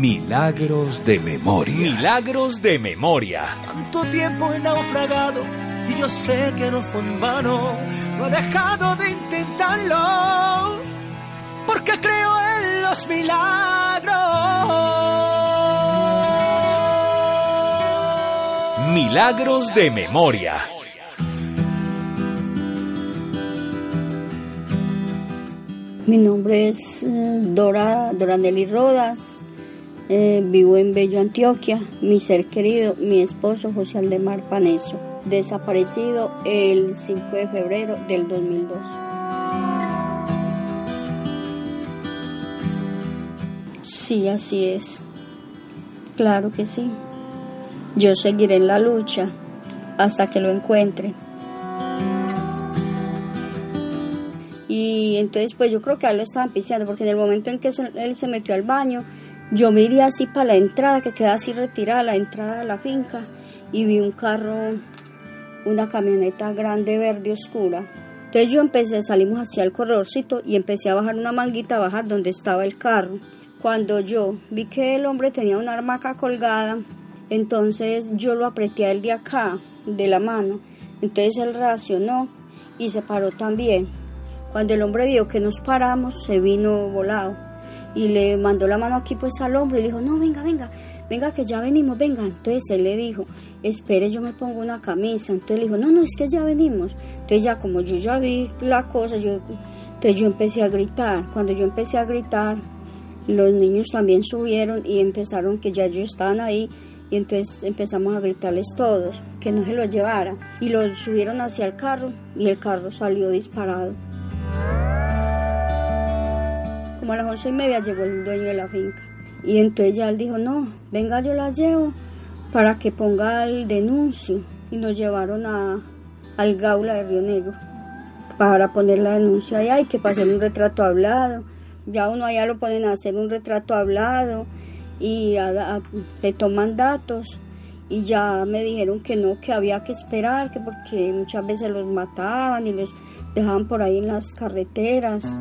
Milagros de memoria. Milagros de memoria. Tanto tiempo he naufragado y yo sé que no fue en vano. No he dejado de intentarlo porque creo en los milagros. Milagros de memoria. Mi nombre es eh, Dora, Dora Nelly Rodas, eh, vivo en Bello, Antioquia. Mi ser querido, mi esposo José Aldemar Paneso, desaparecido el 5 de febrero del 2002. Sí, así es. Claro que sí. Yo seguiré en la lucha hasta que lo encuentre. Y entonces pues yo creo que a él lo estaban piseando porque en el momento en que él se metió al baño, yo me así para la entrada, que queda así retirada, la entrada de la finca, y vi un carro, una camioneta grande verde oscura. Entonces yo empecé, salimos hacia el corredorcito y empecé a bajar una manguita, a bajar donde estaba el carro. Cuando yo vi que el hombre tenía una arma acá colgada, entonces yo lo apreté a él de acá, de la mano. Entonces él reaccionó y se paró también. Cuando el hombre vio que nos paramos, se vino volado y le mandó la mano aquí pues al hombre y le dijo, no, venga, venga, venga que ya venimos, venga. Entonces él le dijo, espere, yo me pongo una camisa. Entonces le dijo, no, no, es que ya venimos. Entonces ya como yo ya vi la cosa, yo, entonces yo empecé a gritar. Cuando yo empecé a gritar, los niños también subieron y empezaron que ya ellos estaban ahí y entonces empezamos a gritarles todos que no se lo llevara y lo subieron hacia el carro y el carro salió disparado. Como a las once y media llegó el dueño de la finca y entonces ya él dijo no, venga yo la llevo para que ponga el denuncio y nos llevaron a, al Gaula de Río Negro para poner la denuncia allá y que hacer un retrato hablado. Ya uno allá lo ponen a hacer un retrato hablado y le toman datos y ya me dijeron que no, que había que esperar, que porque muchas veces los mataban y los dejaban por ahí en las carreteras.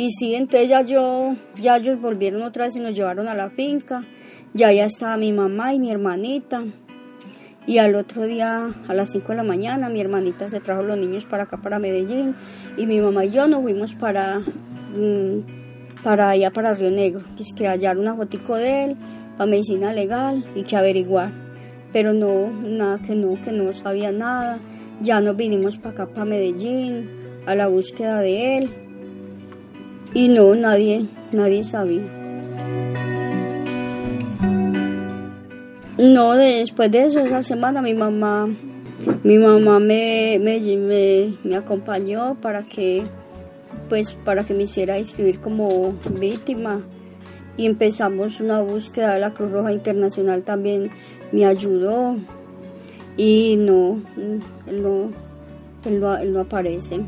Y sí, entonces ya yo, ya ellos volvieron otra vez y nos llevaron a la finca. Ya ya estaba mi mamá y mi hermanita. Y al otro día, a las 5 de la mañana, mi hermanita se trajo los niños para acá, para Medellín. Y mi mamá y yo nos fuimos para, mm, para allá, para Río Negro. Es que hallar una fotico de él, para medicina legal y que averiguar. Pero no, nada, que no, que no sabía nada. Ya nos vinimos para acá, para Medellín, a la búsqueda de él. Y no, nadie, nadie sabía. No, después de eso, esa semana mi mamá, mi mamá me, me, me, acompañó para que, pues, para que me hiciera inscribir como víctima y empezamos una búsqueda. La Cruz Roja Internacional también me ayudó y no, él no, él no, él no aparece.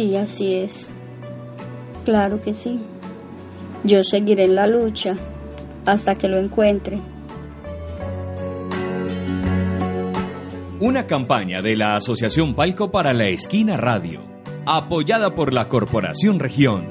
Sí, así es. Claro que sí. Yo seguiré en la lucha hasta que lo encuentre. Una campaña de la Asociación Palco para la Esquina Radio, apoyada por la Corporación Región.